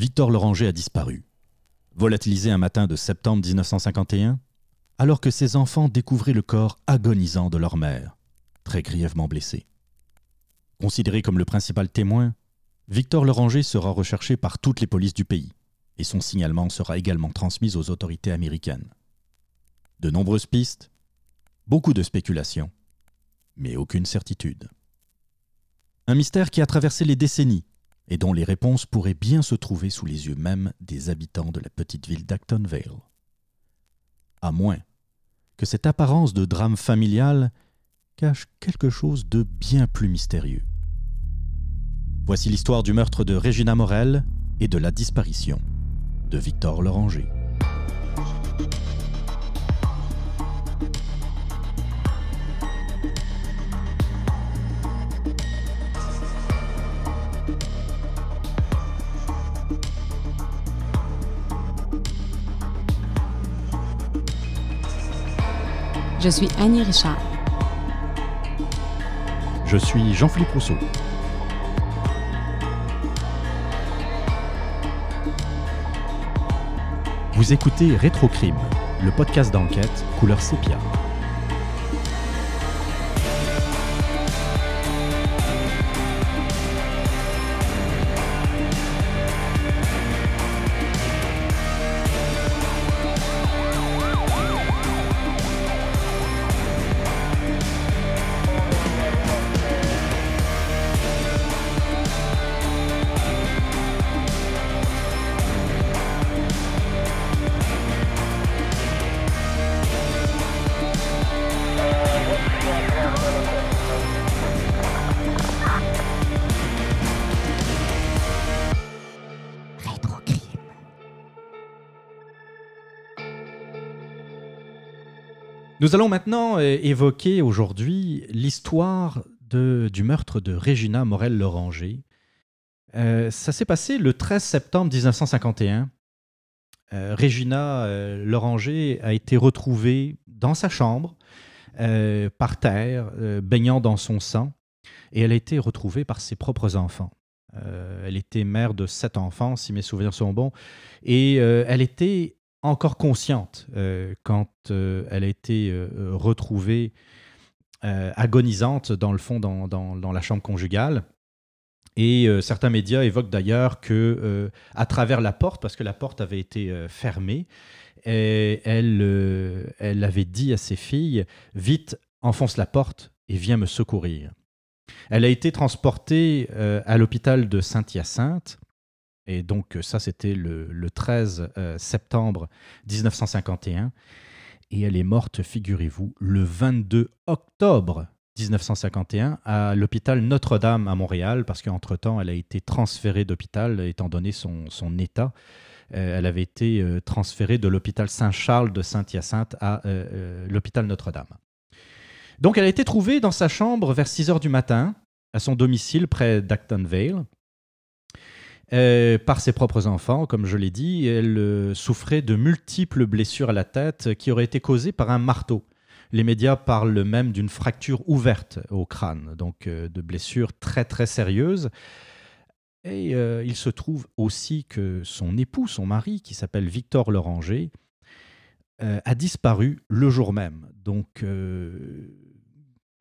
Victor Loranger a disparu. Volatilisé un matin de septembre 1951, alors que ses enfants découvraient le corps agonisant de leur mère, très grièvement blessée. Considéré comme le principal témoin, Victor Loranger sera recherché par toutes les polices du pays et son signalement sera également transmis aux autorités américaines. De nombreuses pistes, beaucoup de spéculations, mais aucune certitude. Un mystère qui a traversé les décennies et dont les réponses pourraient bien se trouver sous les yeux même des habitants de la petite ville d'Acton Vale. À moins que cette apparence de drame familial cache quelque chose de bien plus mystérieux. Voici l'histoire du meurtre de Regina Morel et de la disparition de Victor Loranger. Je suis Annie Richard. Je suis Jean-Philippe Rousseau. Vous écoutez Rétrocrime, le podcast d'enquête couleur sépia. Nous allons maintenant euh, évoquer aujourd'hui l'histoire du meurtre de Regina Morel-Loranger. Euh, ça s'est passé le 13 septembre 1951. Euh, Regina Loranger a été retrouvée dans sa chambre, par terre, baignant dans son sang, et elle a été retrouvée par ses propres enfants. elle était mère de sept enfants, si mes souvenirs sont bons, et elle était encore consciente euh, quand euh, elle a été euh, retrouvée agonisante dans le fond dans, la chambre conjugale. Et certains médias évoquent d'ailleurs que à travers la porte, parce que la porte avait été fermée, elle, elle avait dit à ses filles Vite, enfonce la porte et viens me secourir. Elle a été transportée à l'hôpital de Saint-Hyacinthe et donc, ça, c'était le, 13 euh, septembre 1951. Et elle est morte, figurez-vous, le 22 octobre 1951 à l'hôpital Notre-Dame à Montréal, parce qu'entre-temps, elle a été transférée d'hôpital, étant donné son, état. Euh, elle avait été euh, transférée de l'hôpital Saint-Charles de Saint-Hyacinthe à l'hôpital Notre-Dame. Donc, elle a été trouvée dans sa chambre vers 6 heures du matin, à son domicile près d'Acton Vale. Euh, par ses propres enfants, comme je l'ai dit. Elle euh, souffrait de multiples blessures à la tête qui auraient été causées par un marteau. Les médias parlent même d'une fracture ouverte au crâne, donc euh, de blessures très très sérieuses. Et il se trouve aussi que son époux, son mari, qui s'appelle Victor Loranger, a disparu le jour même. Donc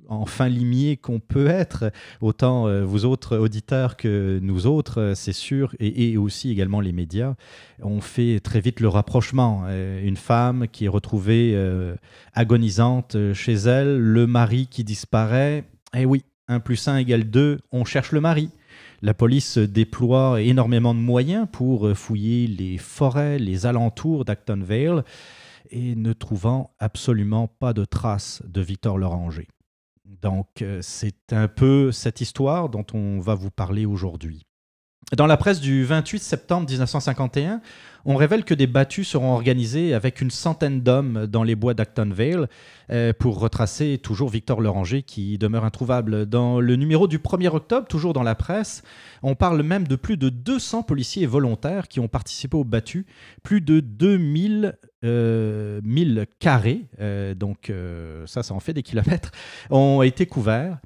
en fin limier qu'on peut être, autant euh, vous autres auditeurs que nous autres, euh, c'est sûr, et, aussi également les médias, on fait très vite le rapprochement. Euh, une femme qui est retrouvée agonisante chez elle, le mari qui disparaît, eh oui, 1 plus 1 égale 2, on cherche le mari. La police déploie énormément de moyens pour fouiller les forêts, les alentours d'Acton Vale, et ne trouvant absolument pas de traces de Victor Loranger. Donc, euh, c'est un peu cette histoire dont on va vous parler aujourd'hui. Dans la presse du 28 septembre 1951, on révèle que des battues seront organisées avec une centaine d'hommes dans les bois d'Acton Vale euh, pour retracer toujours Victor Loranger qui demeure introuvable. Dans le numéro du 1er octobre, toujours dans la presse, on parle même de plus de 200 policiers volontaires qui ont participé aux battues, plus de 2000 euh, carrés, euh, donc ça, ça en fait des kilomètres, ont été couverts.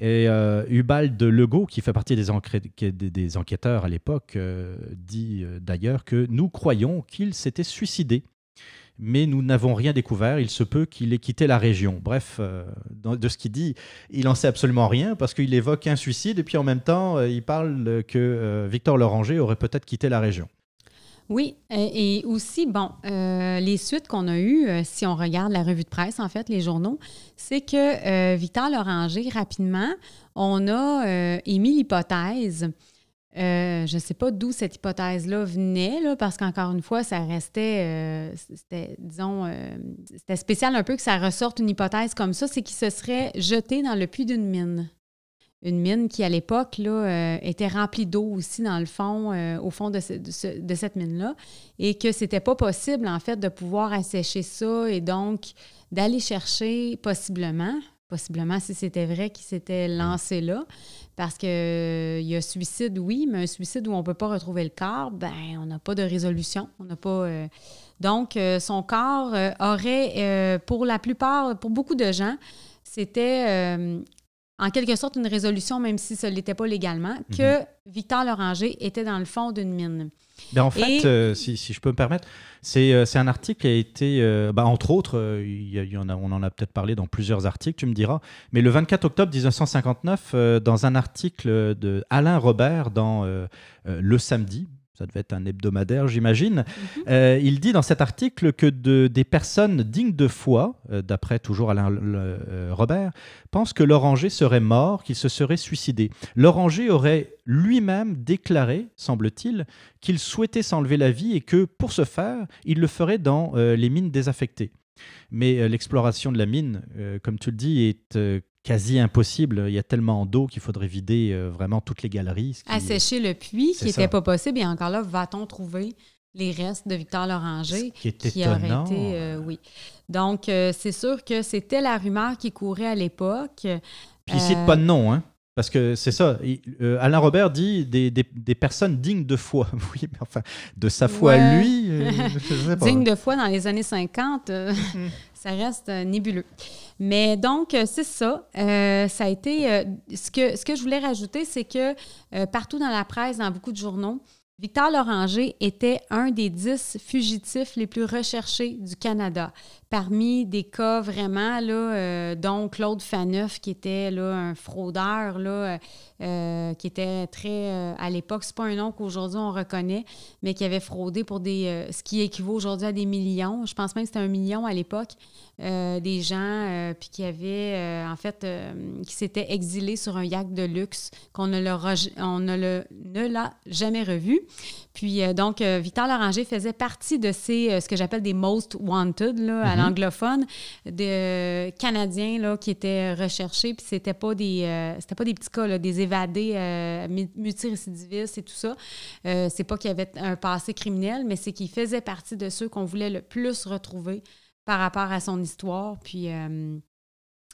Et euh, Hubald Legault, qui fait partie des, enquêteurs à l'époque, euh, dit euh, d'ailleurs que nous croyons qu'il s'était suicidé. Mais nous n'avons rien découvert. Il se peut qu'il ait quitté la région. Bref, de ce qu'il dit, il n'en sait absolument rien parce qu'il évoque un suicide et puis en même temps, il parle que Victor Loranger aurait peut-être quitté la région. Oui, et aussi, bon, euh, les suites qu'on a eues, euh, si on regarde la revue de presse, en fait, les journaux, c'est que euh, Victor rapidement, on a émis l'hypothèse. je ne sais pas d'où cette hypothèse-là venait, là, parce qu'encore une fois, ça restait, c'était, disons, c'était spécial un peu que ça ressorte une hypothèse comme ça, c'est qu'il se serait jeté dans le puits d'une mine une mine qui, à l'époque, là, euh, était remplie d'eau aussi dans le fond, euh, au fond de, de, cette mine-là, et que c'était pas possible, en fait, de pouvoir assécher ça et donc d'aller chercher possiblement, possiblement si c'était vrai qu'il s'était lancé là, parce qu'il euh, y a suicide, oui, mais un suicide où on ne peut pas retrouver le corps, ben on n'a pas de résolution, on n'a pas... donc, son corps aurait, pour la plupart, pour beaucoup de gens, c'était en quelque sorte une résolution, même si ce n'était pas légalement, que mhm. Victor Loranger était dans le fond d'une mine. Ben en fait, euh, si, je peux me permettre, c'est euh, un article qui a été, euh, ben, entre autres, il y, en a, on en a peut-être parlé dans plusieurs articles, tu me diras, mais le 24 octobre 1959, dans un article de Alain Robert dans Le Samedi, ça devait être un hebdomadaire, j'imagine. Mhm. Euh, il dit dans cet article que des personnes dignes de foi, euh, d'après toujours Alain euh, Robert, pensent que l'oranger serait mort, qu'il se serait suicidé. L'oranger aurait lui-même déclaré, semble-t-il, qu'il souhaitait s'enlever la vie et que pour ce faire, il le ferait dans les mines désaffectées. Mais l'exploration de la mine, comme tu le dis, est quasi impossible. Il y a tellement d'eau qu'il faudrait vider euh, vraiment toutes les galeries. Assécher le puits, qui n'était pas possible. Et encore là, va-t-on trouver les restes de Victor Loranger qui, est aurait été, euh, oui. Donc, euh, c'est sûr que c'était la rumeur qui courait à l'époque. Puis il cite pas de nom, hein? Parce que c'est ça, Alain Robert dit des, des, personnes dignes de foi. Oui, mais enfin, de sa foi à lui, Dignes de foi dans les années 50, ça reste nébuleux. Mais donc, euh, c'est ça. Euh, ça a été. Euh, ce, que, ce que je voulais rajouter, c'est que partout dans la presse, dans beaucoup de journaux, Victor Loranger était un des dix fugitifs les plus recherchés du Canada. Parmi des cas vraiment, là, euh, dont Claude Faneuf, qui était là, un fraudeur, euh, qui était très, euh, à l'époque, c'est pas un nom qu'aujourd'hui on reconnaît, mais qui avait fraudé pour des, ce qui équivaut aujourd'hui à des millions. Je pense même que c'était un million à l'époque, des gens, qui avait, en fait, qui s'était exilé sur un yacht de luxe qu'on ne l'a jamais revu. Puis euh, donc, euh, Victor Loranger faisait partie de ces, euh, ce que j'appelle des most wanted là, à mhm. l'anglophone, de Canadiens là, qui étaient recherchés. Puis c'était pas des, c'était pas des petits cas, des évadés multirécidivistes et tout ça. c'est pas qu'il y avait un passé criminel, mais c'est qu'il faisait partie de ceux qu'on voulait le plus retrouver par rapport à son histoire. Puis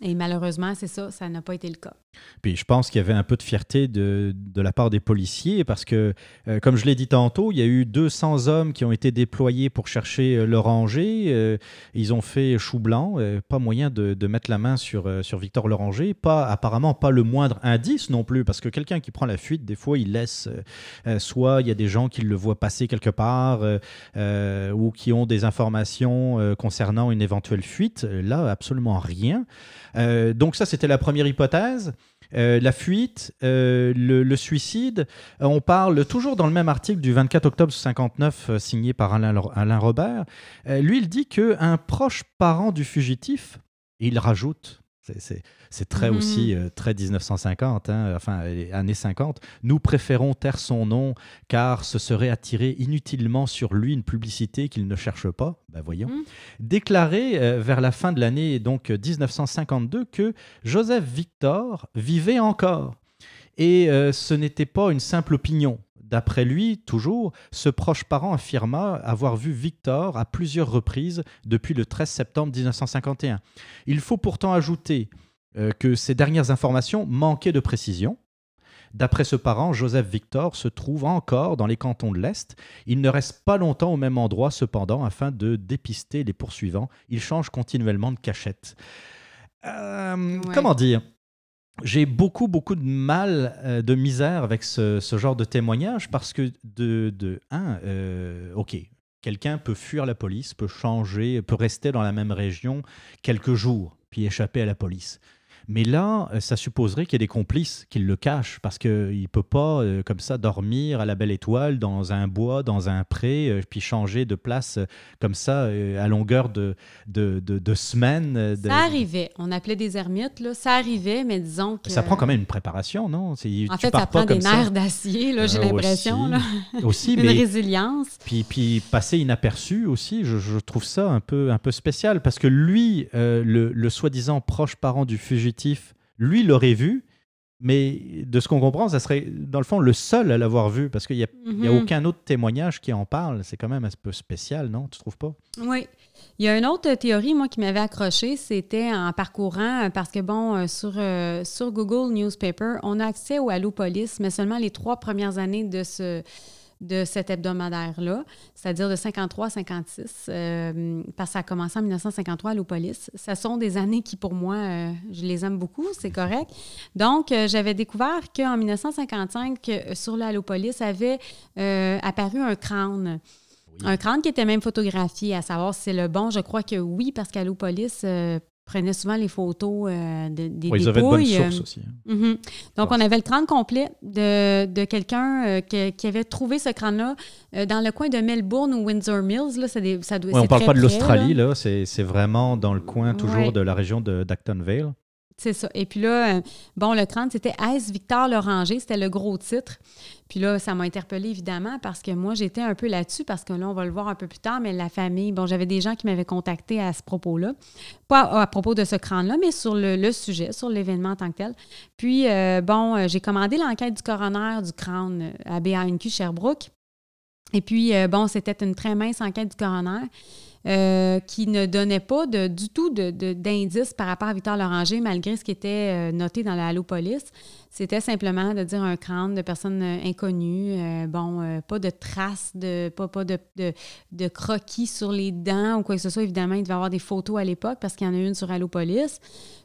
et malheureusement, c'est ça, ça n'a pas été le cas. Puis je pense qu'il y avait un peu de fierté de, la part des policiers parce que, euh, comme je l'ai dit tantôt, il y a eu 200 hommes qui ont été déployés pour chercher euh, Loranger. Euh, ils ont fait chou blanc, pas moyen de, de, mettre la main sur, sur Victor Loranger. Pas, apparemment, pas le moindre indice non plus parce que quelqu'un qui prend la fuite, des fois, il laisse soit il y a des gens qui le voient passer quelque part ou qui ont des informations concernant une éventuelle fuite. Là, absolument rien. Euh, donc ça, c'était la première hypothèse. Euh, la fuite, euh, le, suicide. on parle toujours dans le même article du 24 octobre 59 signé par Alain, Alain Robert. lui, il dit qu'un proche parent du fugitif, il rajoute, c'est très mhm. aussi euh, très 1950, hein, enfin années 50. Nous préférons taire son nom car ce serait attirer inutilement sur lui une publicité qu'il ne cherche pas. Ben voyons. Mhm. Déclaré euh, vers la fin de l'année donc 1952 que Joseph Victor vivait encore. Et euh, ce n'était pas une simple opinion. D'après lui, toujours, ce proche parent affirma avoir vu Victor à plusieurs reprises depuis le 13 septembre 1951. Il faut pourtant ajouter euh, que ces dernières informations manquaient de précision. D'après ce parent, Joseph Victor se trouve encore dans les cantons de l'Est. Il ne reste pas longtemps au même endroit, cependant, afin de dépister les poursuivants. Il change continuellement de cachette. Euh, comment dire? J'ai beaucoup, beaucoup de mal, euh, de misère avec ce, genre de témoignage parce que, de, de un, euh, ok, quelqu'un peut fuir la police, peut changer, peut rester dans la même région quelques jours, puis échapper à la police. Mais là, euh, ça supposerait qu'il y ait des complices qui le cachent parce qu'il ne peut pas, euh, comme ça, dormir à la belle étoile dans un bois, dans un pré, euh, puis changer de place comme ça à longueur de, de, de, semaines. Ça arrivait. On appelait des ermites, là. Ça arrivait, mais disons que. Ça prend quand même une préparation, non? En fait, ça prend des nerfs d'acier, là, j'ai l'impression. Aussi, une résilience. Puis, puis passer inaperçu aussi, je, trouve ça un peu, un peu spécial parce que lui, le, le soi-disant proche parent du fugitif, lui l'aurait vu, mais de ce qu'on comprend, ça serait dans le fond le seul à l'avoir vu parce qu'il n'y a, mhm. aucun autre témoignage qui en parle. C'est quand même un peu spécial, non? Tu trouves pas? Oui. Il y a une autre théorie, moi, qui m'avait accroché, c'était en parcourant, parce que, bon, euh, sur, euh, sur Google Newspaper, on a accès au Allo Police, mais seulement les trois premières années de ce de cet hebdomadaire-là, c'est-à-dire de 53 à 56, euh, parce que ça a commencé en 1953 à l'Opolis. Ce sont des années qui, pour moi, euh, je les aime beaucoup, c'est correct. Donc, euh, j'avais découvert qu'en 1955, sur l'Allopolis avait apparu un crâne. Un crâne qui était même photographié, à savoir si c'est le bon. Je crois que oui, parce qu'Allopolis prenait souvent les photos euh, de, des ouais, Ils avaient de bonnes sources aussi. Hein. Mhm. Donc, on avait le crâne complet de, de quelqu'un euh, qui, avait trouvé ce crâne-là euh, dans le coin de Melbourne ou Windsor Mills. Là, ça, ça doit, on ne parle pas de l'Australie, là. c'est vraiment dans le coin toujours de la région de d'Acton Vale. C'est ça. Et puis là, bon, le crâne, c'était S. Victor Loranger, c'était le gros titre. Puis là, ça m'a interpellée évidemment parce que moi, j'étais un peu là-dessus parce que là, on va le voir un peu plus tard, mais la famille, bon, j'avais des gens qui m'avaient contacté à ce propos-là. Pas à, propos de ce crâne-là, mais sur le, sujet, sur l'événement en tant que tel. Puis, euh, bon, euh, j'ai commandé l'enquête du coroner du crâne euh, à BANQ Sherbrooke. Et puis, bon, c'était une très mince enquête du coroner. Euh, qui ne donnait pas de, du tout d'indices par rapport à Victor Loranger, malgré ce qui était euh, noté dans la Police. C'était simplement de dire un crâne de personnes euh, inconnues, bon, pas de traces, de, pas, de, croquis sur les dents ou quoi que ce soit. Évidemment, il devait avoir des photos à l'époque parce qu'il y en a une sur Allopolis.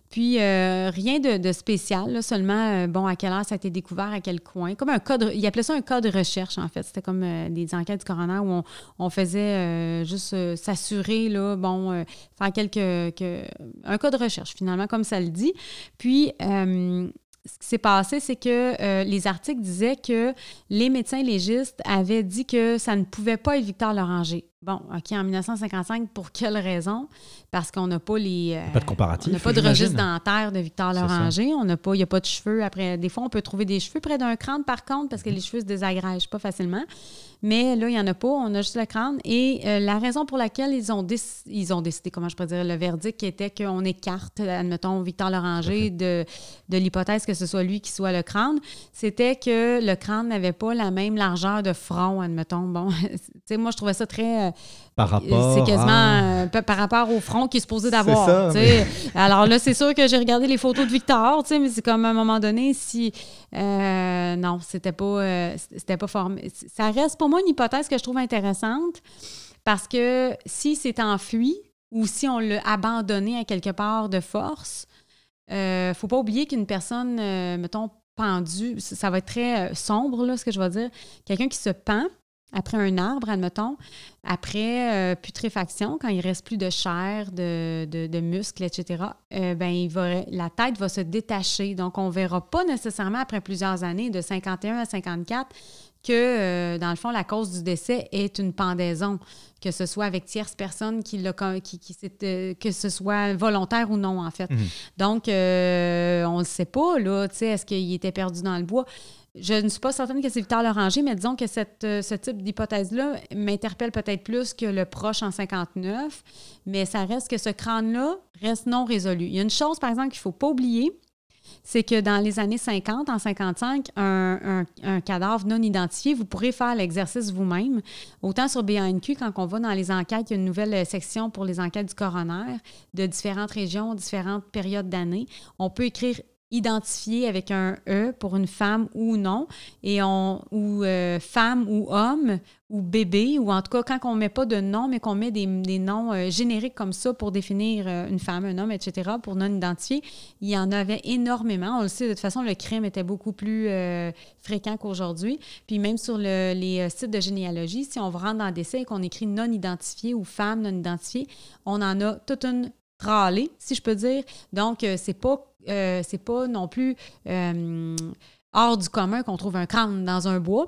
Puis euh, rien de, spécial, seulement, euh, bon, à quelle heure ça a été découvert, à quel coin. Comme un code, il appelait ça un cas de recherche, en fait. C'était comme euh, des enquêtes du coroner où on, faisait juste s'assurer, là, bon, faire quelques. un cas de recherche, finalement, comme ça le dit. Puis, ce qui s'est passé, c'est que les articles disaient que les médecins légistes avaient dit que ça ne pouvait pas être Victor Loranger. Bon, OK, en 1955, pour quelle raison? Parce qu'on n'a pas les. Euh, pas de comparatif. On n'a pas de registre dentaire de Victor Loranger. On n'a pas, il n'y a pas de cheveux. Après, des fois, on peut trouver des cheveux près d'un crâne, par contre, parce que les cheveux se désagrègent pas facilement. Mais là, il n'y en a pas. On a juste le crâne. Et euh, la raison pour laquelle ils ont, ils ont décidé, comment je pourrais dire, le verdict était qu'on écarte, admettons, Victor Loranger de, de l'hypothèse que ce soit lui qui soit le crâne, c'était que le crâne n'avait pas la même largeur de front, admettons. Bon, tu sais, moi, je trouvais ça très euh, par rapport C'est quasiment euh, par rapport au front qu'il est supposé d'avoir. Alors là, c'est sûr que j'ai regardé les photos de Victor, mais c'est comme à un moment donné, si. Euh, non, c'était pas, c'était pas formé. Ça reste pour moi une hypothèse que je trouve intéressante parce que si c'est enfui ou si on l'a abandonné à quelque part de force, ne faut pas oublier qu'une personne, mettons, pendue, ça va être très sombre, là, ce que je vais dire. Quelqu'un qui se pend, après un arbre, admettons, après euh, putréfaction, quand il reste plus de chair, de, de, muscles, etc., euh, ben, il va, la tête va se détacher. Donc, on ne verra pas nécessairement après plusieurs années, de 51 à 54, que, euh, dans le fond, la cause du décès est une pendaison, que ce soit avec tierce personne, qui, qui, qui que ce soit volontaire ou non, en fait. Mhm. Donc, on ne sait pas, là, est-ce qu'il était perdu dans le bois? Je ne suis pas certaine que c'est Victor Loranger, mais disons que euh, ce type d'hypothèse-là m'interpelle peut-être plus que le proche en 59, mais ça reste que ce crâne-là reste non résolu. Il y a une chose, par exemple, qu'il ne faut pas oublier, c'est que dans les années 50, en 55, un, un, cadavre non identifié, vous pourrez faire l'exercice vous-même. Autant sur BANQ, quand on va dans les enquêtes, il y a une nouvelle section pour les enquêtes du coroner de différentes régions, différentes périodes d'années. On peut écrire identifié avec un E pour une femme ou non, et on, ou euh, femme ou homme ou bébé, ou en tout cas quand on ne met pas de nom, mais qu'on met des, noms euh, génériques comme ça pour définir euh, une femme, un homme, etc., pour non identifier, il y en avait énormément. On le sait, de toute façon, le crime était beaucoup plus fréquent qu'aujourd'hui. Puis même sur les sites de généalogie, si on rentre dans le décès et qu'on écrit non identifié ou femme non identifiée, on en a toute une râlée, si je peux dire. Donc, c'est pas euh, pas non plus euh, hors du commun qu'on trouve un crâne dans un bois.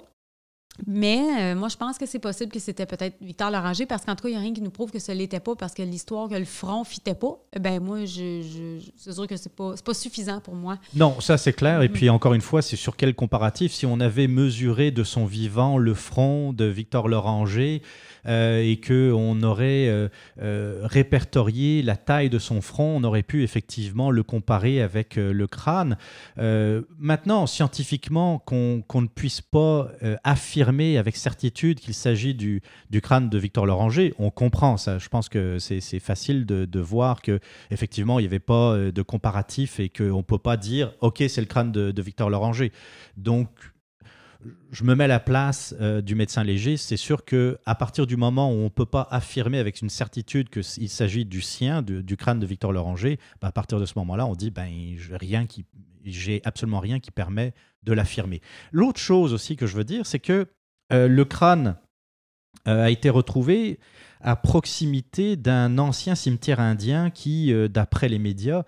Mais euh, moi, je pense que c'est possible que c'était peut-être Victor Loranger, parce qu'en tout cas, il n'y a rien qui nous prouve que ce l'était pas, parce que l'histoire que le front fitait pas, ben moi, je, c'est sûr que c'est pas, pas suffisant pour moi. Non, ça c'est clair. Et mm-hmm. puis encore une fois, c'est sur quel comparatif? Si on avait mesuré de son vivant le front de Victor Loranger, euh, et qu'on aurait euh, euh, répertorié la taille de son front, on aurait pu effectivement le comparer avec le crâne. maintenant, scientifiquement, qu'on ne puisse pas affirmer avec certitude qu'il s'agit du, crâne de Victor Loranger, on comprend ça. Je pense que c'est facile de, voir que effectivement il n'y avait pas de comparatif et qu'on ne peut pas dire ok c'est le crâne de, de Victor Loranger. Donc je me mets à la place euh, du médecin léger. C'est sûr que à partir du moment où on ne peut pas affirmer avec une certitude qu'il s'agit du sien, du, crâne de Victor Loranger, bah, à partir de ce moment-là, on dit ben rien qui, j'ai absolument rien qui permet de l'affirmer. L'autre chose aussi que je veux dire, c'est que euh, le crâne euh, a été retrouvé à proximité d'un ancien cimetière indien qui, d'après les médias,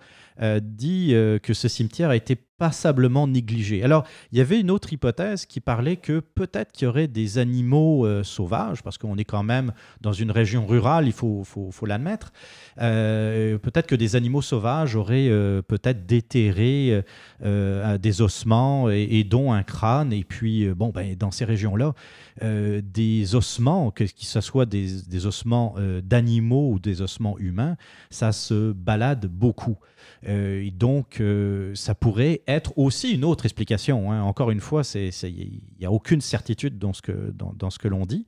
dit que ce cimetière a été passablement négligé. Alors, il y avait une autre hypothèse qui parlait que peut-être qu'il y aurait des animaux euh, sauvages, parce qu'on est quand même dans une région rurale, il faut, l'admettre. Euh, peut-être que des animaux sauvages auraient euh, peut-être déterré des ossements et, dont un crâne. Et puis, bon, ben, dans ces régions-là, des ossements, que, que ce soit des, des ossements d'animaux ou des ossements humains, ça se balade beaucoup. Euh, donc, ça pourrait être aussi une autre explication. Hein. Encore une fois, il n'y a aucune certitude dans ce que, dans, que l'on dit.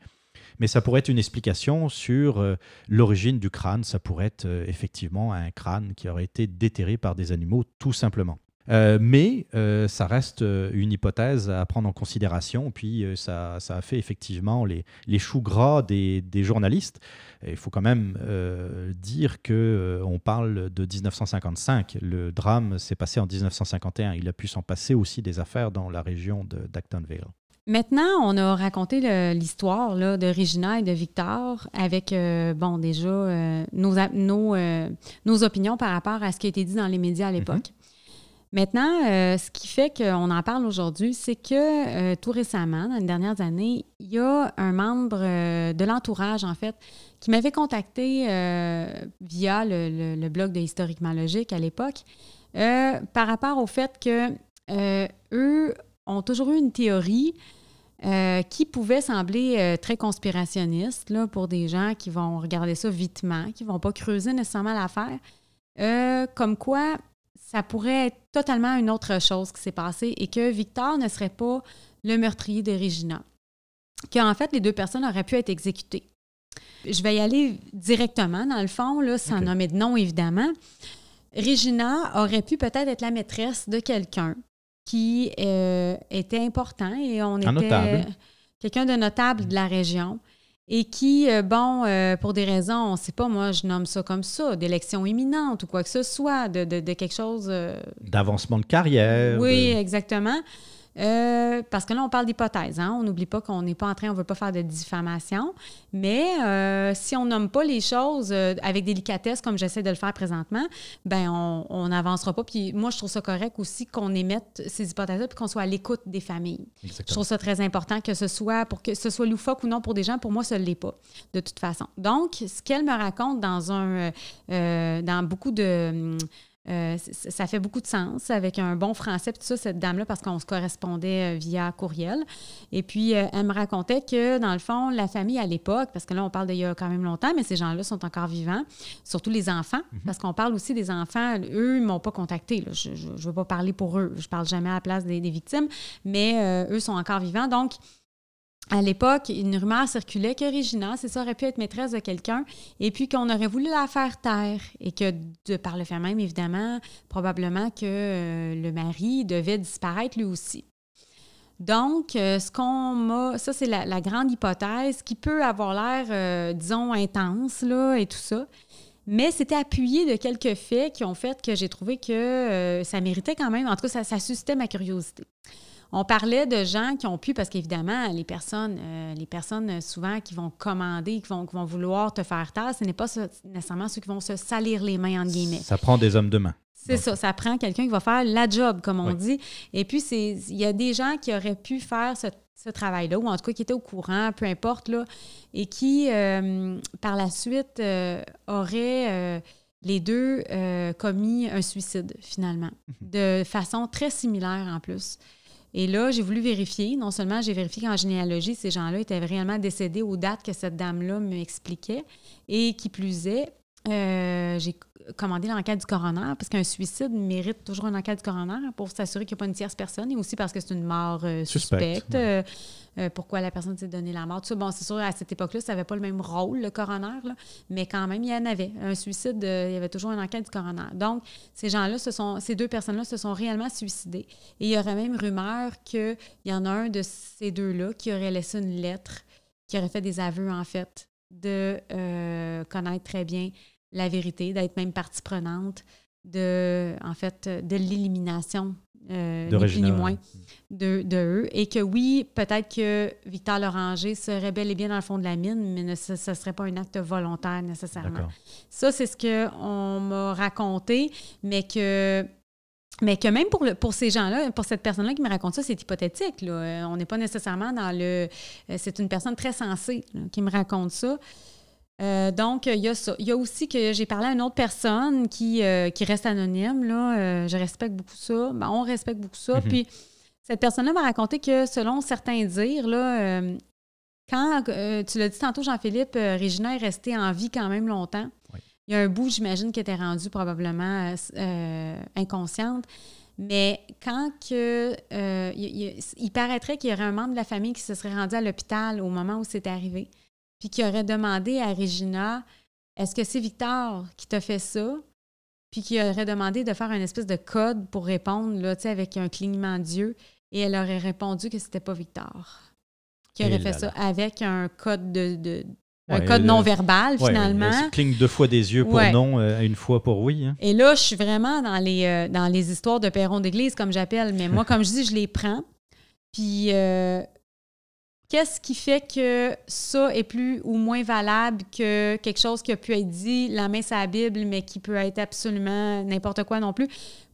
Mais ça pourrait être une explication sur euh, l'origine du crâne. Ça pourrait être effectivement un crâne qui aurait été déterré par des animaux, tout simplement. Mais ça reste une hypothèse à prendre en considération. Puis ça, ça, a fait effectivement les, les choux gras des, des journalistes il faut quand même euh, dire euh, on parle de 1955. Le drame s'est passé en 1951. Il a pu s'en passer aussi des affaires dans la région d'Actonville. Maintenant, on a raconté l'histoire de Regina et de Victor avec, euh, bon, déjà, nos, nos, nos, opinions par rapport à ce qui a été dit dans les médias à l'époque. Maintenant, euh, ce qui fait qu'on en parle aujourd'hui, c'est que euh, tout récemment, dans les dernières années, il y a un membre euh, de l'entourage, en fait, qui m'avait contacté via le, blog de Historiquement Logique à l'époque, par rapport au fait que eux ont toujours eu une théorie qui pouvait sembler très conspirationniste là, pour des gens qui vont regarder ça vitement, qui ne vont pas creuser nécessairement l'affaire. comme quoi, ça pourrait être totalement une autre chose qui s'est passée et que Victor ne serait pas le meurtrier de Regina. Qu'en fait, les deux personnes auraient pu être exécutées. Je vais y aller directement, dans le fond, là, sans nommer de nom, évidemment. Regina aurait pu peut-être être la maîtresse de quelqu'un qui euh, était important et on était quelqu'un de notable de la région et qui, euh, bon, euh, pour des raisons, on ne sait pas, moi, je nomme ça comme ça, d'élection imminente ou quoi que ce soit, de, de, de quelque chose... Euh, D'avancement de carrière. Oui, exactement. Euh, parce que là, on parle d'hypothèse. Hein? On n'oublie pas qu'on n'est pas en train, on ne veut pas faire de diffamation. Mais euh, si on nomme pas les choses euh, avec délicatesse, comme j'essaie de le faire présentement, ben on n'avancera pas. Puis moi, je trouve ça correct aussi qu'on émette ces hypothèses-là puis qu'on soit à l'écoute des familles. Je trouve ça très important que ce soit, pour que ce soit loufoque ou non pour des gens, pour moi, ça ne l'est pas, de toute façon. Donc, ce qu'elle me raconte dans un dans beaucoup de euh, ça fait beaucoup de sens avec un bon français, tout ça, cette dame-là, parce qu'on se correspondait euh, via courriel. Et puis, euh, elle me racontait que, dans le fond, la famille à l'époque, parce que là, on parle d'il y a quand même longtemps, mais ces gens-là sont encore vivants, surtout les enfants, mhm. parce qu'on parle aussi des enfants. Eux, ils ne m'ont pas contacté. Je ne veux pas parler pour eux. Je ne parle jamais à la place des, victimes, mais eux sont encore vivants. Donc, à l'époque, une rumeur circulait que Regina, c'est ça, aurait pu être maîtresse de quelqu'un, et puis qu'on aurait voulu la faire taire, et que par le fait même, évidemment, probablement que euh, le mari devait disparaître lui aussi. Donc, euh, ce qu'on m'a, ça c'est la, grande hypothèse qui peut avoir l'air, euh, disons, intense là et tout ça, mais c'était appuyé de quelques faits qui ont fait que j'ai trouvé que ça méritait quand même, en tout cas, ça, ça suscitait ma curiosité. On parlait de gens qui ont pu, parce qu'évidemment, les personnes, euh, les personnes euh, souvent qui vont commander, qui vont, vont vouloir te faire taire, ce n'est pas nécessairement ceux qui vont se salir les mains, entre guillemets. Ça prend des hommes de main. C'est ça, ça prend quelqu'un qui va faire la job, comme on dit. Et puis, il y a des gens qui auraient pu faire ce, travail-là, ou en tout cas qui étaient au courant, peu importe, là, et qui, euh, par la suite, auraient les deux commis un suicide, finalement, mhm. de façon très similaire en plus. Et là, j'ai voulu vérifier. Non seulement j'ai vérifié qu'en généalogie, ces gens-là étaient réellement décédés aux dates que cette dame-là m'expliquait, et qui plus est, euh, j'ai commandé l'enquête du coroner parce qu'un suicide mérite toujours une enquête du coroner pour s'assurer qu'il n'y a pas une tierce personne et aussi parce que c'est une mort euh, suspecte. Euh, pourquoi la personne s'est donné la mort. Tout ça, bon, c'est sûr, à cette époque-là, ça n'avait pas le même rôle, le coroner, mais quand même, il y en avait. Un suicide, il y avait toujours une enquête du coroner. Donc, ces gens-là, ce sont, ces deux personnes-là se sont réellement suicidées. Et il y aurait même rumeur qu'il y en a un de ces deux-là qui aurait laissé une lettre, qui aurait fait des aveux, en fait, de connaître très bien la vérité, d'être même partie prenante de, en fait, de l'élimination, euh, de plus ni moins, de, de, eux. Et que oui, peut-être que Victor Loranger serait bel et bien dans le fond de la mine, mais ce ne serait pas un acte volontaire nécessairement. Ça, c'est ce qu'on m'a raconté, mais que mais que même pour, le, pour ces gens-là, pour cette personne-là qui me raconte ça, c'est hypothétique. Là. Euh, on n'est pas nécessairement dans le... Euh, c'est une personne très sensée qui me raconte ça. Euh, donc, il y a ça. Il y a aussi que j'ai parlé à une autre personne qui, euh, qui reste anonyme. Là. Euh, je respecte beaucoup ça. Ben, on respecte beaucoup ça. Mhm. Puis, cette personne-là m'a raconté que, selon certains dires, là, quand, tu l'as dit tantôt, Jean-Philippe, Régina est restée en vie quand même longtemps. Il y a un bout, j'imagine, qui était rendu probablement inconsciente. Mais quand que, il, il, paraîtrait qu'il y aurait un membre de la famille qui se serait rendu à l'hôpital au moment où c'était arrivé puis qui aurait demandé à Regina Est-ce que c'est Victor qui t'a fait ça? Puis qui aurait demandé de faire une espèce de code pour répondre, là, avec un clignement d'yeux. Et elle aurait répondu que c'était pas Victor qui aurait fait ça avec un code de, un code non verbal, finalement. Ouais, cligne deux fois des yeux pour non, euh, une fois pour oui. Hein. Et là, je suis vraiment dans les, euh, dans les histoires de perron d'église, comme j'appelle. Mais moi, comme je dis, je les prends. Puis euh, Qu'est-ce qui fait que ça est plus ou moins valable que quelque chose qui a pu être dit, la main sur la Bible, mais qui peut être absolument n'importe quoi non plus?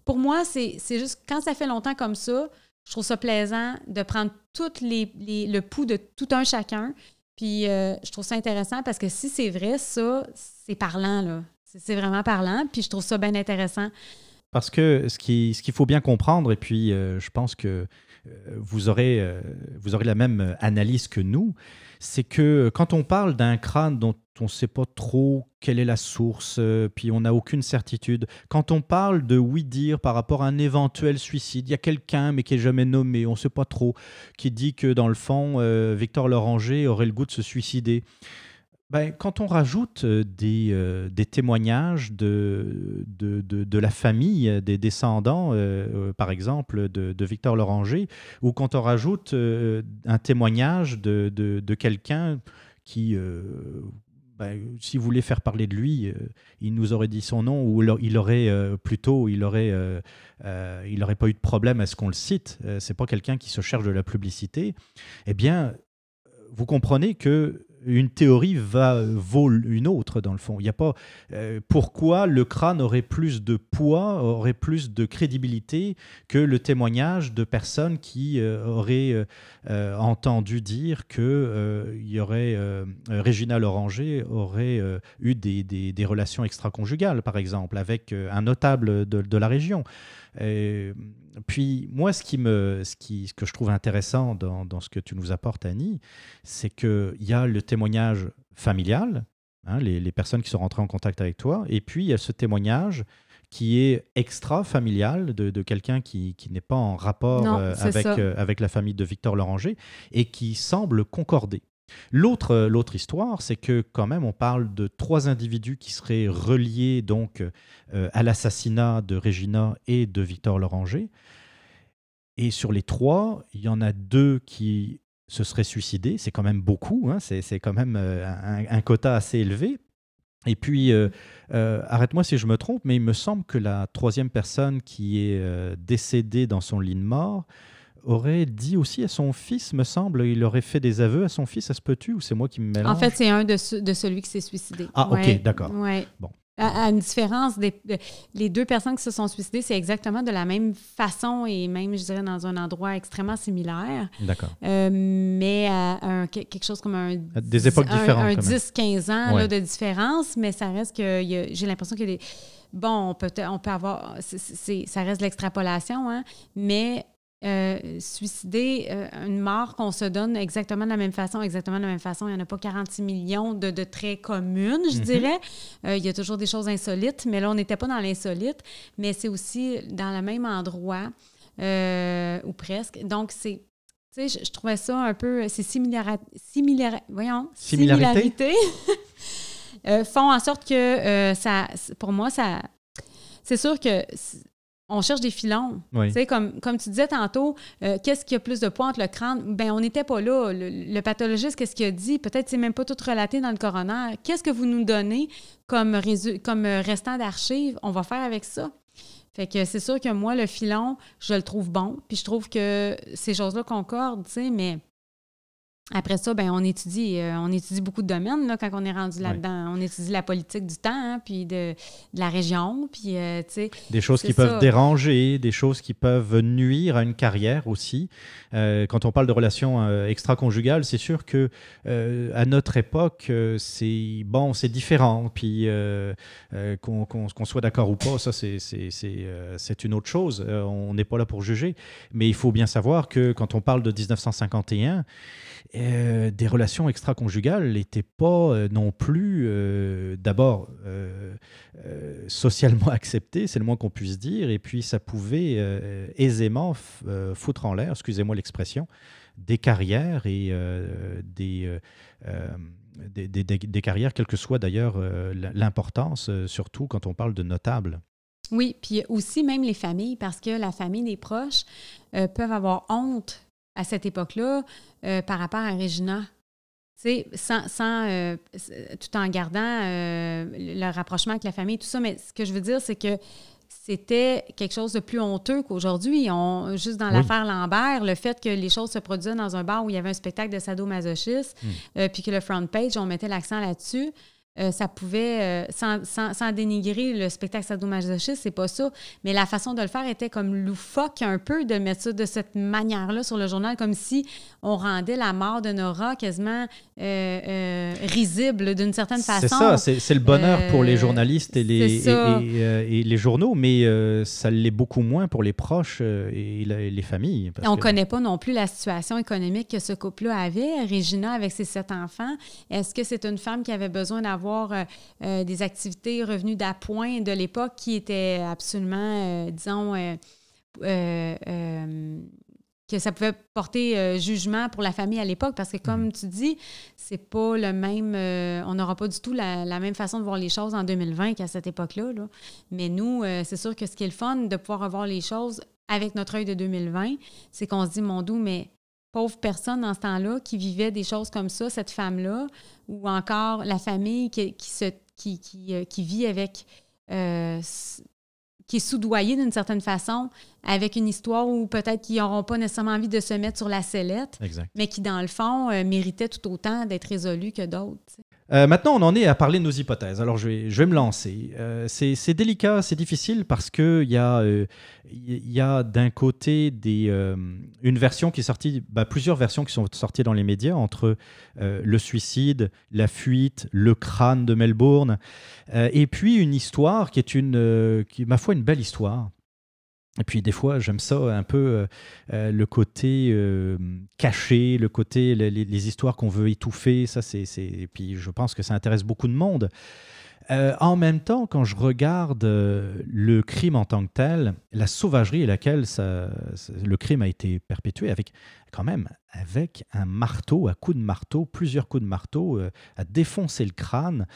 Pour moi, c'est juste quand ça fait longtemps comme ça, je trouve ça plaisant de prendre tout les, le pouls de tout un chacun. Puis euh, je trouve ça intéressant parce que si c'est vrai, ça, c'est parlant, là. C'est vraiment parlant. Puis je trouve ça bien intéressant. Parce que ce qu'il ce faut bien comprendre, et puis euh, je pense que vous aurez, euh, vous aurez la même analyse que nous, c'est que quand on parle d'un crâne dont on ne sait pas trop quelle est la source, euh, puis on n'a aucune certitude, quand on parle de oui-dire par rapport à un éventuel suicide, il y a quelqu'un, mais qui est jamais nommé, on ne sait pas trop, qui dit que dans le fond, Victor Loranger aurait le goût de se suicider. Ben, quand on rajoute euh, des, euh, des témoignages de, de, de, la famille, des descendants, euh, par exemple, de, Victor Loranger, ou quand on rajoute un témoignage de, quelqu'un qui, ben, si vous voulez faire parler de lui, il nous aurait dit son nom, ou il aurait plutôt, il aurait, il aurait pas eu de problème à ce qu'on le cite. c'est pas quelqu'un qui se cherche de la publicité. Eh bien, vous comprenez que une théorie va vaut une autre dans le fond. Il n'y a pas euh, pourquoi le crâne aurait plus de poids, aurait plus de crédibilité que le témoignage de personnes qui euh, auraient euh, entendu dire que il y aurait Régina Loranger aurait eu des, relations extra-conjugales par exemple avec un notable de, la région. Puis moi, ce, qui me, ce, qui, ce que je trouve intéressant dans, dans ce que tu nous apportes, Annie, c'est qu'il y a le témoignage familial, hein, les, les, personnes qui sont rentrées en contact avec toi, et puis il y a ce témoignage qui est extra-familial, de, quelqu'un qui, n'est pas en rapport avec, avec la famille de Victor Loranger, et qui semble concorder. L'autre, l'autre histoire, c'est que quand même, on parle de trois individus qui seraient reliés donc à l'assassinat de Régina et de Victor Loranger. Et sur les trois, il y en a deux qui se seraient suicidés. C'est quand même beaucoup, hein. c'est, quand même euh, un, quota assez élevé. Et puis, euh, euh, arrête-moi si je me trompe, mais il me semble que la troisième personne qui est décédée dans son lit de mort aurait dit aussi à son fils, me semble, il aurait fait des aveux à son fils, ça se peut-tu ou c'est moi qui me mélange? En fait, c'est un de, de celui qui s'est suicidé. Ah, ok, d'accord. Ouais. Bon. À, une différence, des, les deux personnes qui se sont suicidées, c'est exactement de la même façon et même, je dirais, dans un endroit extrêmement similaire. D'accord. Euh, mais à quelque chose comme un... Des époques différentes. Un, 10-15 ans là, de différence, mais ça reste que j'ai l'impression qu'il y a des... Bon, on peut, on peut avoir... ça reste l'extrapolation, hein, mais euh, suicider, euh, une mort qu'on se donne exactement de la même façon, exactement de la même façon. Il n'y en a pas 46 millions de, traits communs, je mhm. dirais. Euh, il y a toujours des choses insolites, mais là, on n'était pas dans l'insolite, mais c'est aussi dans le même endroit, ou presque. Donc, c'est tu sais, je, trouvais ça un peu. Ces voyons, similarités font en sorte que ça, pour moi, ça. C'est sûr que on cherche des filons. Comme, comme tu disais tantôt, euh, qu'est-ce qui a plus de poids entre le crâne? Ben, on n'était pas là. Le, pathologiste, qu'est-ce qu'il a dit? Peut-être c'est même pas tout relaté dans le coroner. Qu'est-ce que vous nous donnez comme, comme restant d'archives? On va faire avec ça. Fait que c'est sûr que moi, le filon, je le trouve bon. Puis je trouve que ces choses-là concordent, tu sais, mais après ça, ben, on étudie, euh, on étudie beaucoup de domaines là, quand on est rendu là-dedans. On étudie la politique du temps, hein, puis de, la région, puis euh, Des choses qui peuvent déranger, des choses qui peuvent nuire à une carrière aussi. Euh, quand on parle de relations extra-conjugales, c'est sûr que à notre époque, c'est bon, c'est différent. Puis qu'on soit d'accord ou pas, ça c'est une autre chose. on n'est pas là pour juger, mais il faut bien savoir que quand on parle de 1951 euh, des relations extra-conjugales n'étaient pas euh, non plus, euh, d'abord, socialement acceptées, c'est le moins qu'on puisse dire, et puis ça pouvait aisément foutre en l'air, excusez-moi l'expression, des carrières et des, des, des, carrières, quelle que soit d'ailleurs l'importance, surtout quand on parle de notables. Oui, puis aussi même les familles, parce que la famille des proches peuvent avoir honte à cette époque-là euh, par rapport à Regina. Sans, sans euh, tout en gardant euh, le rapprochement avec la famille, tout ça. Mais ce que je veux dire, c'est que c'était quelque chose de plus honteux qu'aujourd'hui. Juste dans l'affaire Lambert, le fait que les choses se produisaient dans un bar où il y avait un spectacle de sadomasochisme, hmm. puis que le front page, on mettait l'accent là-dessus. Euh, ça pouvait, euh, sans, dénigrer le spectacle sadomasochiste, c'est pas ça, mais la façon de le faire était comme loufoque un peu, de mettre ça de cette manière-là sur le journal, comme si on rendait la mort de Nora quasiment euh, risible d'une certaine façon. C'est ça, c'est le bonheur pour les journalistes et les, et, les journaux, mais ça l'est beaucoup moins pour les proches et les familles. on ne connaît pas non plus la situation économique que ce couple-là avait. Regina, avec ses sept enfants, est-ce que c'est une femme qui avait besoin d'avoir avoir euh, euh, des activités revenus d'appoint de l'époque qui étaient absolument, euh, disons, que ça pouvait porter jugement pour la famille à l'époque parce que comme mm. tu dis, c'est pas le même on n'aura pas du tout la, même façon de voir les choses en 2020 qu'à cette époque-là. Mais nous, c'est sûr que ce qui est le fun de pouvoir revoir les choses avec notre œil de 2020, c'est qu'on se dit mon doux mais pauvre personne dans ce temps-là qui vivait des choses comme ça, cette femme-là, ou encore la famille qui, qui, se, qui, qui, euh, qui vit avec, euh, qui est soudoyée d'une certaine façon, avec une histoire où peut-être qu'ils n'auront pas nécessairement envie de se mettre sur la sellette, mais qui, dans le fond, euh, méritaient tout autant d'être résolus que d'autres. Euh, maintenant, on en est à parler de nos hypothèses. Alors, je vais, je vais me lancer. Euh, c'est délicat, c'est difficile parce qu'il y a, euh, y a d'un côté des, une version qui est sortie, bah, plusieurs versions qui sont sorties dans les médias entre le suicide, la fuite, le crâne de Melbourne, et puis une histoire qui est, une, qui, ma foi, une belle histoire et puis des fois, j'aime ça un peu euh, euh, le côté euh, caché, le côté les, histoires qu'on veut étouffer. Ça, c'est et puis je pense que ça intéresse beaucoup de monde. En même temps, quand je regarde le crime en tant que tel, la sauvagerie à laquelle le crime a été perpétué, avec quand même avec un marteau, à coups de marteau, plusieurs coups de marteau, à défoncer le crâne,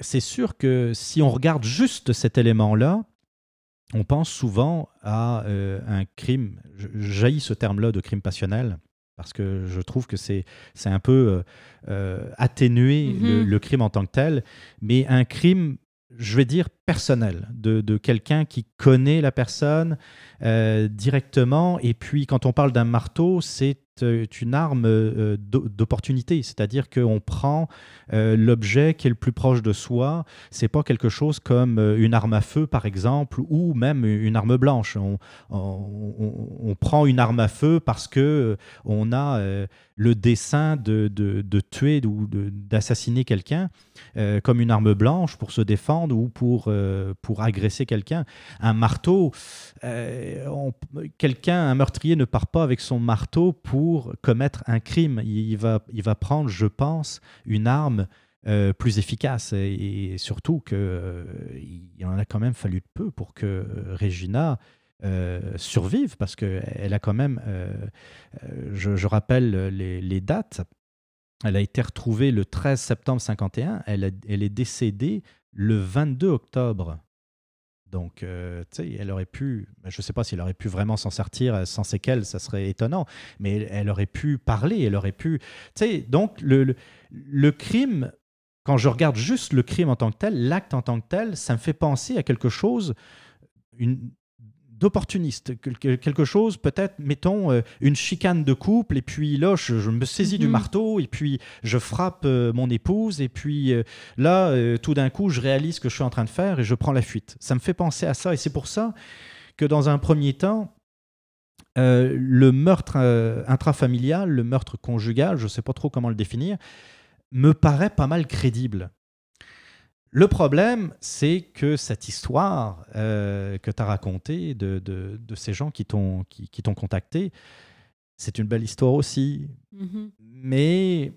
c'est sûr que si on regarde juste cet élément-là, on pense souvent à un crime, jaillit ce terme-là de crime passionnel, parce que je trouve que c'est un peu euh, euh, atténuer mm-hmm. le, crime en tant que tel, mais un crime, je vais dire, personnel, de, de quelqu'un qui connaît la personne euh, directement. Et puis, quand on parle d'un marteau, c'est euh, une arme euh, d'opportunité, c'est-à-dire qu'on prend euh, l'objet qui est le plus proche de soi. C'est pas quelque chose comme une arme à feu, par exemple, ou même une arme blanche. On, prend une arme à feu parce que on a le dessein de, de, tuer ou d'assassiner quelqu'un comme une arme blanche pour se défendre ou pour, pour agresser quelqu'un. Un marteau, quelqu'un, un meurtrier ne part pas avec son marteau pour commettre un crime. Il va, il va prendre, je pense, une arme euh, plus efficace. Et, surtout qu'il euh, en a quand même fallu peu pour que Regina euh, survive, parce qu'elle a quand même, je, rappelle les, les, dates, elle a été retrouvée le 13 septembre 51, elle, elle est décédée le 22 octobre donc, euh, tu sais, elle aurait pu, je ne sais pas si elle aurait pu vraiment s'en sortir euh, sans séquelles, ça serait étonnant, mais elle, aurait pu parler, elle aurait pu. Tu sais, donc, le, le, crime, quand je regarde juste le crime en tant que tel, l'acte en tant que tel, ça me fait penser à quelque chose, une, d'opportuniste, quelque chose, peut-être, mettons, euh, une chicane de couple, et puis là, je, me saisis du mhm. marteau, et puis je frappe euh, mon épouse, et puis euh, là, tout d'un coup, je réalise ce que je suis en train de faire, et je prends la fuite. Ça me fait penser à ça, et c'est pour ça que dans un premier temps, le meurtre intrafamilial, le meurtre conjugal, je ne sais pas trop comment le définir, me paraît pas mal crédible. Le problème, c'est que cette histoire euh, que tu as racontée de, ces gens qui t'ont qui, contacté, c'est une belle histoire aussi. Mm-hmm. Mais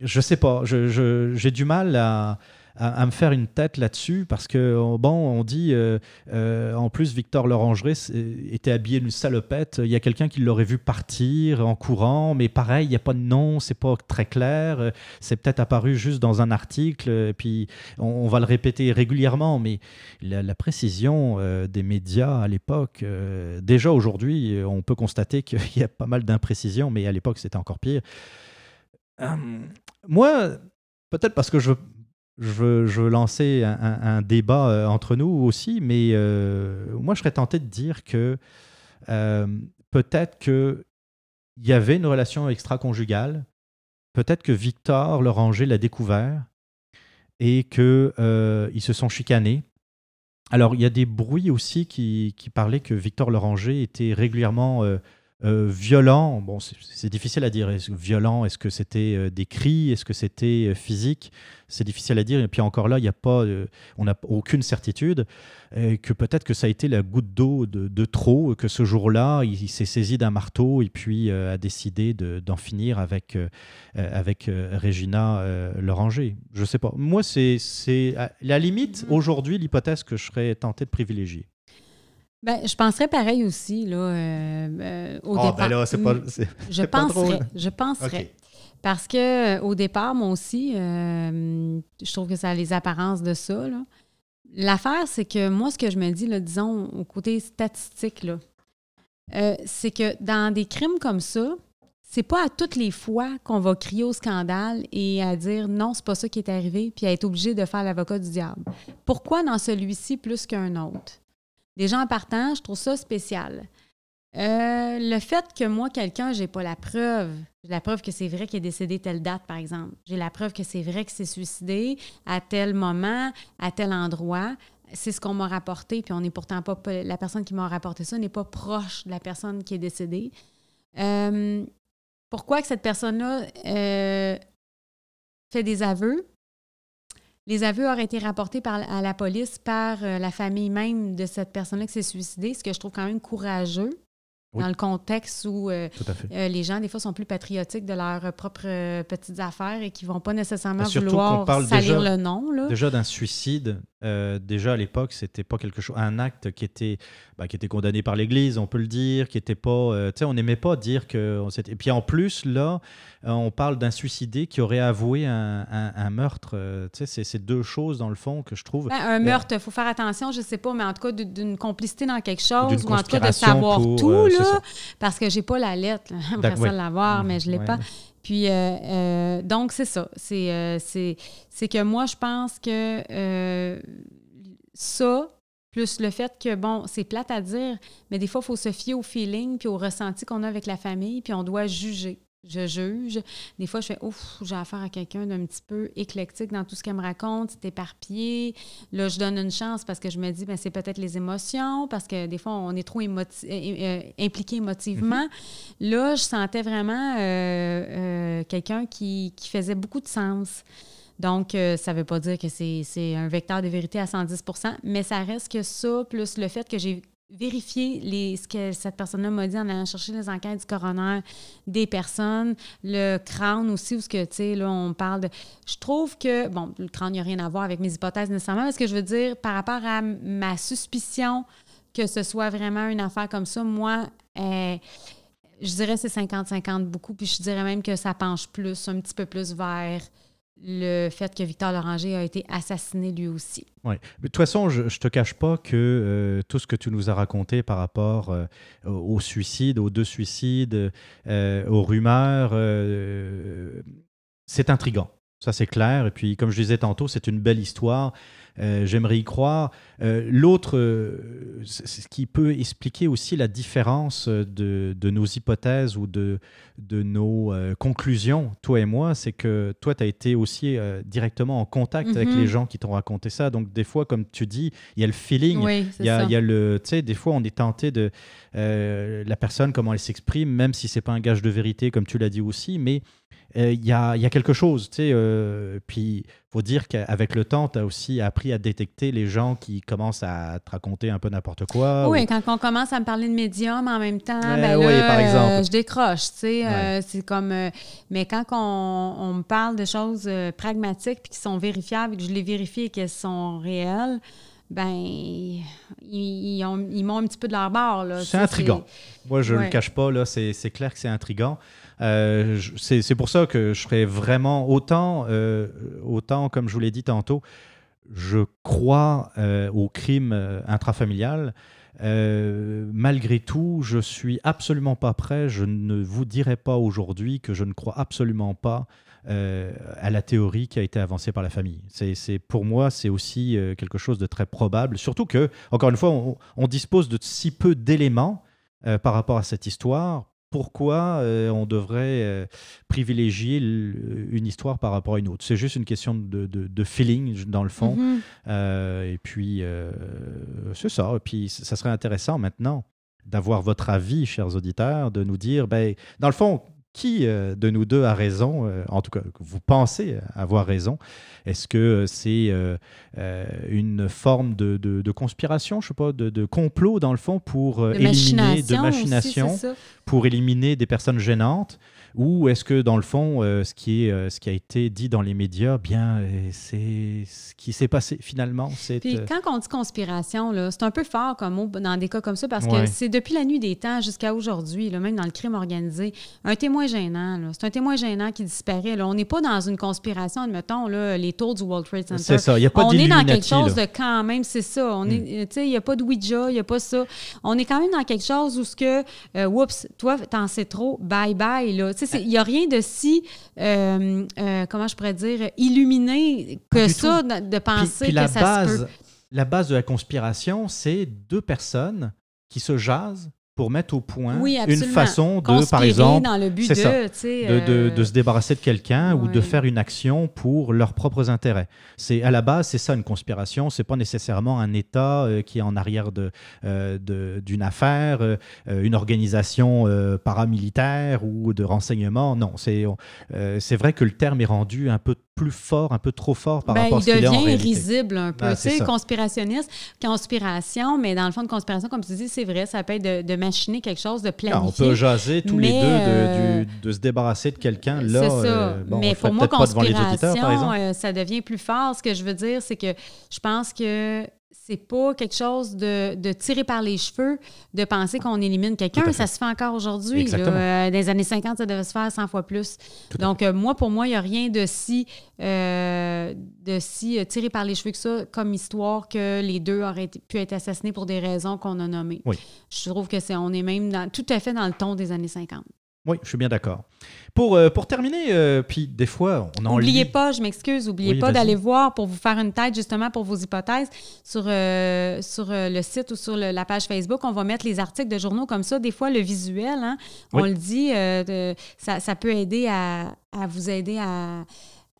je sais pas, j'ai du mal à, à, me faire une tête là-dessus parce que, bon, on dit, euh, euh, en plus, Victor Lorangerie était habillé d'une salopette. Il y a quelqu'un qui l'aurait vu partir en courant, mais pareil, il n'y a pas de nom, c'est pas très clair. C'est peut-être apparu juste dans un article, et puis on, va le répéter régulièrement, mais la, précision euh, des médias à l'époque, déjà aujourd'hui, on peut constater qu'il y a pas mal d'imprécisions, mais à l'époque, c'était encore pire. moi, peut-être parce que je je veux, lancer un, débat euh, entre nous aussi, mais euh, moi, je serais tenté de dire que euh, peut-être qu'il y avait une relation extra-conjugale, peut-être que Victor Loranger l'a découvert et qu'ils se sont chicanés. Alors, il y a des bruits aussi qui, parlaient que Victor Loranger était régulièrement euh, violent, bon, c'est difficile à dire. Est violent, est-ce que c'était euh, des cris, est-ce que c'était euh, physique? C'est difficile à dire. Et puis encore là, il n'y a pas, on n'a aucune certitude. que peut-être que ça a été la goutte d'eau de, trop, que ce jour-là, il, s'est saisi d'un marteau et puis a décidé d'en finir avec avec Régina Loranger. Je sais pas. Moi, c'est la limite mm-hmm. aujourd'hui l'hypothèse que je serais tenté de privilégier. Ben, je penserais pareil aussi, là, euh, euh, au ah, ben départ. c'est pas, je penserais, je penserais. Parce que euh, au départ, moi aussi, je trouve que ça a les apparences de ça. L'affaire, c'est que moi, ce que je me dis, là, disons, au côté statistique, là, c'est que dans des crimes comme ça, c'est pas à toutes les fois qu'on va crier au scandale et à dire non, c'est pas ça qui est arrivé, puis à être obligé de faire l'avocat du diable. Pourquoi dans celui-ci plus qu'un autre? Des gens partant, je trouve ça spécial. Euh, le fait que moi, quelqu'un, j'ai pas la preuve, j'ai la preuve que c'est vrai qu'il est décédé telle date, par exemple. J'ai la preuve que c'est vrai qu'il s'est suicidé à tel moment, à tel endroit. C'est ce qu'on m'a rapporté, puis on n'est pourtant pas. La personne qui m'a rapporté ça n'est pas proche de la personne qui est décédée. Euh, pourquoi que cette personne-là euh, fait des aveux? Les aveux auraient été rapportés par, à la police par euh, la famille même de cette personne-là qui s'est suicidée, ce que je trouve quand même courageux. dans le contexte où euh, euh, les gens, des fois, sont plus patriotiques de leurs propres petites affaires et qui vont pas nécessairement vouloir salir déjà- le nom. Là. Déjà d'un suicide, euh, déjà à l'époque, c'était pas quelque chose, un acte qui était, bah, qui était condamné par l'Église, on peut le dire, qui était pas, euh, tu sais, on n'aimait pas dire que, on et puis en plus là, euh, on parle d'un suicidé qui aurait avoué un, un- un meurtre, tu sais, c'est- deux choses dans le fond que je trouve. Ben, un meurtre, il faut faire attention, je sais pas, mais en tout cas, d'une complicité dans quelque chose, ou en tout cas de savoir pour, tout, là, parce que j'ai pas la lettre. J'aimerais ça l'avoir, mais je l'ai Ouais. pas. Puis, euh, euh, donc, c'est ça. C'est euh, c'est- que moi, je pense que ça, plus le fait que, bon, c'est plate à dire, mais des fois, il faut se fier au feeling puis au ressenti qu'on a avec la famille, puis on doit juger. Je juge. Des fois, je fais ouf, j'ai affaire à quelqu'un d'un petit peu éclectique dans tout ce qu'elle me raconte, c'est éparpillé. Là, je donne une chance parce que je me dis, ben, c'est peut-être les émotions, parce que des fois, on est trop émoti- euh, euh, impliqué émotivement. Là, je sentais vraiment euh, euh, quelqu'un qui, qui faisait beaucoup de sens. Donc, euh, ça ne veut pas dire que c'est c'est un vecteur de vérité à 110% mais ça reste que ça, plus le fait que j'ai vérifié les, ce que cette personne-là m'a dit en allant chercher les enquêtes du coroner des personnes, le crâne aussi, où que, tu sais, là, on parle de... Je trouve que, bon, le crâne, il n'y a rien à voir avec mes hypothèses nécessairement, mais ce que je veux dire, par rapport à ma suspicion que ce soit vraiment une affaire comme ça, moi, euh, je dirais c'est 50-50 beaucoup, puis je dirais même que ça penche plus, un petit peu plus vers le fait que Victor Loranger a été assassiné lui aussi. Mais De toute façon, je ne te cache pas que euh, tout ce que tu nous as raconté par rapport euh, au suicide, aux deux suicides, euh, aux rumeurs, c'est intriguant. Ça, c'est clair. Et puis, comme je disais tantôt, c'est une belle histoire. Euh, J'aimerais y croire. Euh, L'autre, euh, c'est- ce qui peut expliquer aussi la différence de, de nos hypothèses ou de, de nos conclusions, toi et moi, c'est que toi, tu as été aussi directement en contact avec Mhm. les gens qui t'ont raconté ça. Donc, des fois, comme tu dis, il y a le feeling. Oui, Il y, a, y a le, tu sais, des fois, on est tenté de la personne, comment elle s'exprime, même si c'est pas un gage de vérité, comme tu l'as dit aussi, mais euh, il y, a, y a quelque chose, tu sais. euh, puis, faut dire qu'avec le temps, tu as aussi appris à détecter les gens qui commencent à te raconter un peu n'importe quoi. Oui, ou- quand on commence à me parler de médium en même temps, Ouais, ben oui, là, par exemple. euh, je décroche, tu sais. Ouais. euh, c'est comme... mais quand on, on me parle de choses pragmatiques puis qui sont vérifiables et que je les vérifie et qu'elles sont réelles, ben, ils, ils ont- ils m'ont un petit peu de leur tu C'est intriguant. Moi, je ne Ouais. le cache pas, là, c'est clair que c'est intriguant. Euh, c'est pour ça que je serais vraiment autant, euh, autant comme je vous l'ai dit tantôt, je crois euh, au crime intrafamilial. Malgré tout, je suis absolument pas prêt. Je ne vous dirai pas aujourd'hui que je ne crois absolument pas euh, à la théorie qui a été avancée par la famille. C'est, pour moi, c'est aussi euh, quelque chose de très probable. Surtout que, encore une fois, on, on dispose de si peu d'éléments euh, par rapport à cette histoire. Pourquoi euh, on devrait privilégier une histoire par rapport à une autre? C'est juste une question de, de- de feeling, dans le fond. Mhm. Et puis, c'est ça. Et puis, ça serait intéressant maintenant d'avoir votre avis, chers auditeurs, de nous dire, ben, dans le fond, qui euh, de nous deux a raison, euh, en tout cas, vous pensez avoir raison? Est-ce que c'est euh, une forme de, de- de conspiration, je sais pas, de, de complot, dans le fond, pour De éliminer, de machination aussi, machination? Pour éliminer des personnes gênantes ou est-ce que dans le fond, euh, ce, qui est, euh, ce qui a été dit dans les médias, bien, euh, c'est ce qui s'est passé finalement c'est, Puis quand on dit conspiration, là, c'est un peu fort comme mot dans des cas comme ça parce Ouais. que c'est depuis la nuit des temps jusqu'à aujourd'hui, là, même dans le crime organisé, un témoin gênant. là. C'est un témoin gênant qui disparaît. là. On n'est pas dans une conspiration, admettons, là, les tours du World Trade Center. C'est ça, il n'y a pas on est dans quelque chose de quand même, c'est ça. On Mm. est, tu sais, il n'y a pas de Ouija, il n'y a pas ça. On est quand même dans quelque chose où ce que, euh, oups, toi, t'en sais trop, bye bye, là. Il n'y a rien de si, euh, euh, comment je pourrais dire, illuminé que ça, tout. de, Puis, penser puis que la, ça se peut. la base de la conspiration, c'est deux personnes qui se jasent pour mettre au point Oui, une façon de, par exemple, dans le but c'est de, ça, de, de- euh, de se débarrasser de quelqu'un ou de faire une action pour leurs propres intérêts. C'est à la base, c'est ça une conspiration. C'est pas nécessairement un État euh, qui est en arrière de euh, d'une affaire, euh, une organisation paramilitaire ou de renseignement. Non, c'est c'est vrai que le terme est rendu un peu plus fort, un peu trop fort par Ben, rapport à il ce qu'il est en devient risible un peu. Ah, tu c'est sais, conspirationniste, conspiration, mais dans le fond de conspiration, comme tu dis, c'est vrai, ça peut être de, de machiner quelque chose, de planifier. on peut jaser tous les deux de, euh, de se débarrasser de quelqu'un. Là, C'est ça. euh, bon, on mais pour moi, peut-être pas devant les auditeurs, par conspiration, exemple. euh, ça devient plus fort. Ce que je veux dire, c'est que je pense que c'est pas quelque chose de, de tirer par les cheveux, de penser qu'on élimine quelqu'un. Ça se fait encore aujourd'hui. Euh, dans les années 50, ça devait se faire 100 fois plus. Tout Donc, euh, moi, pour moi, il n'y a rien de si, euh, de si tiré par les cheveux que ça, comme histoire que les deux auraient été- pu être assassinés pour des raisons qu'on a nommées. Oui. Je trouve que c'est on est même dans- tout à fait dans le ton des années 50. Oui, je suis bien d'accord. Pour, euh, pour terminer, euh, puis des fois, on en N'oubliez lit- pas, je m'excuse, n'oubliez Oui, pas d'aller voir pour vous faire une tête justement pour vos hypothèses sur, euh, sur le site ou sur le- la page Facebook. On va mettre les articles de journaux comme ça. Des fois, le visuel, hein, on le dit, de- ça, ça peut aider à, à vous aider à,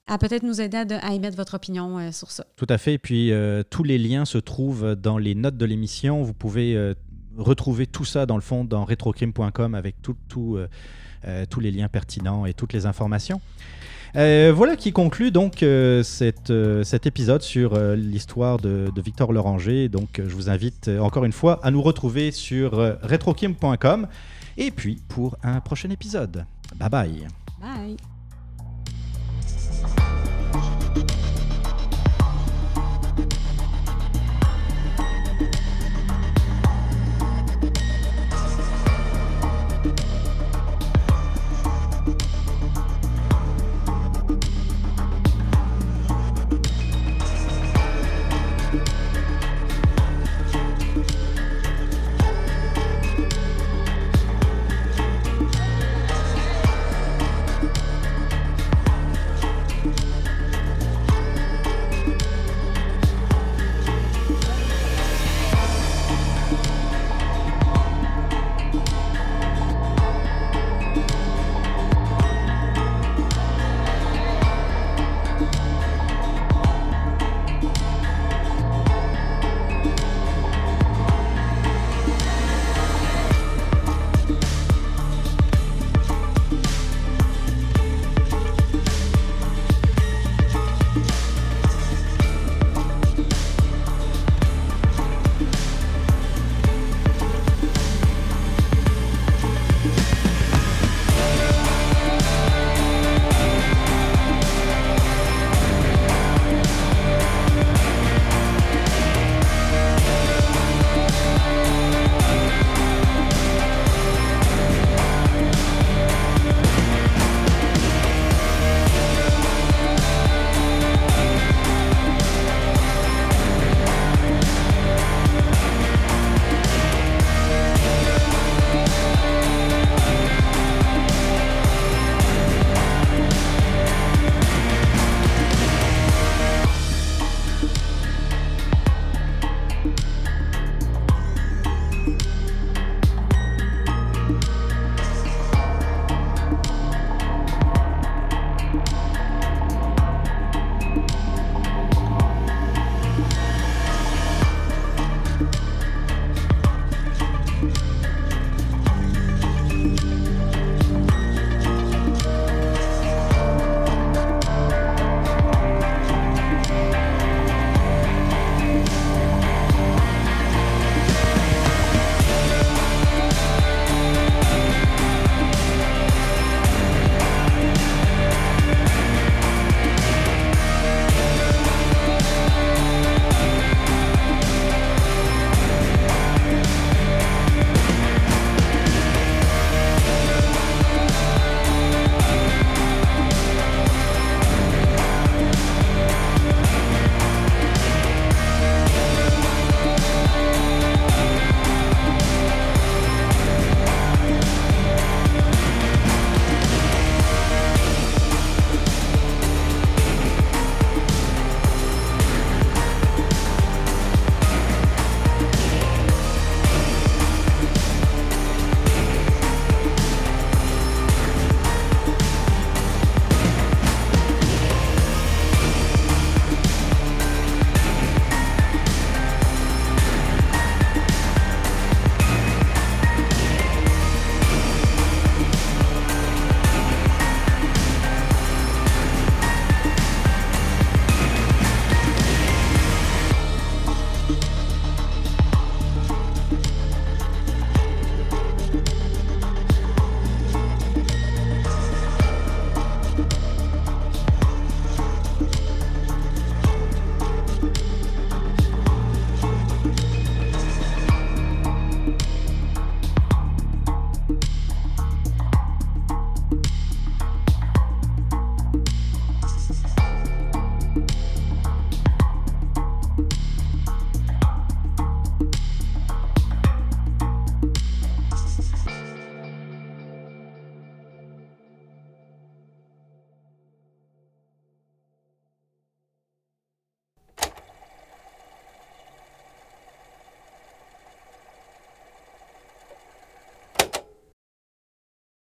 à peut-être nous aider à, de- à émettre votre opinion euh, sur ça. Tout à fait. Et puis, euh, tous les liens se trouvent dans les notes de l'émission. Vous pouvez euh, retrouver tout ça, dans le fond, dans retrocrime.com avec euh, euh, tous les liens pertinents et toutes les informations. Euh, voilà qui conclut donc cet épisode sur l'histoire de, Victor Loranger. Donc, je vous invite encore une fois à nous retrouver sur retrocrime.com et puis pour un prochain épisode. Bye bye.